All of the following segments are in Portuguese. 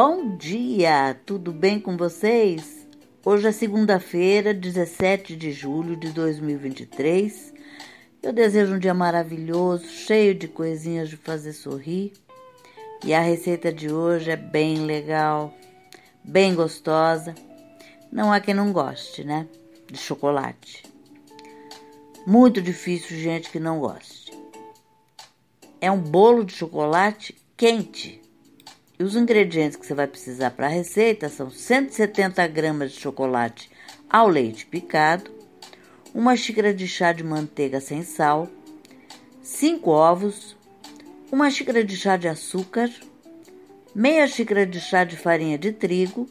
Bom dia, tudo bem com vocês? Hoje é segunda-feira, 17 de julho de 2023. Eu desejo um dia maravilhoso, cheio de coisinhas de fazer sorrir. E a receita de hoje é bem legal, bem gostosa. Não há quem não goste, né? De chocolate. Muito difícil gente que não goste. É um bolo de chocolate quente e os ingredientes que você vai precisar para a receita são 170 gramas de chocolate ao leite picado, uma xícara de chá de manteiga sem sal, 5 ovos, uma xícara de chá de açúcar, meia xícara de chá de farinha de trigo,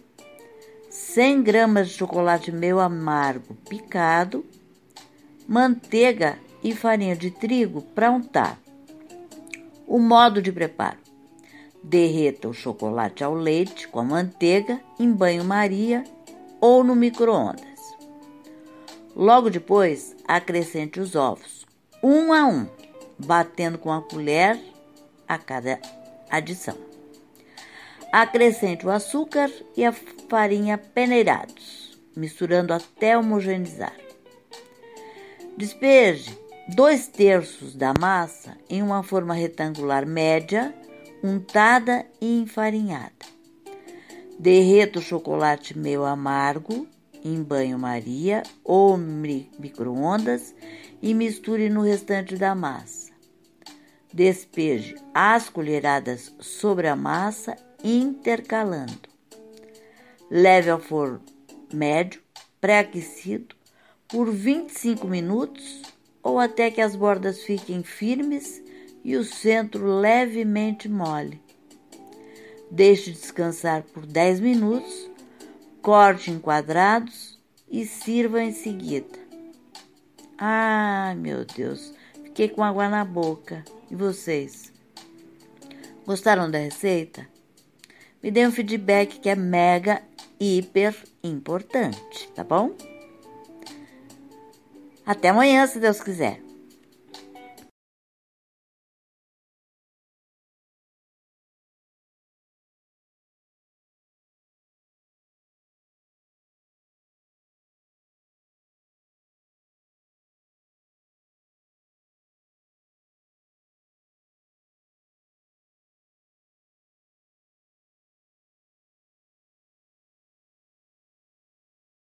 100 gramas de chocolate meio amargo picado, manteiga e farinha de trigo para untar. O modo de preparo: Derreta o chocolate ao leite com a manteiga em banho-maria ou no micro-ondas. Logo depois, acrescente os ovos, um a um, batendo com a colher a cada adição. Acrescente o açúcar e a farinha peneirados, misturando até homogeneizar. Despeje dois terços da massa em uma forma retangular média untada e enfarinhada. Derreta o chocolate meio amargo em banho-maria ou micro-ondas e misture no restante da massa. Despeje as colheradas sobre a massa, intercalando. Leve ao forno médio, pré-aquecido, por 25 minutos ou até que as bordas fiquem firmes e o centro levemente mole. Deixe descansar por 10 minutos, corte em quadrados e sirva em seguida. Ai, meu Deus, fiquei com água na boca. E vocês? Gostaram da receita? Me dê um feedback que é mega, hiper importante, tá bom? Até amanhã, se Deus quiser.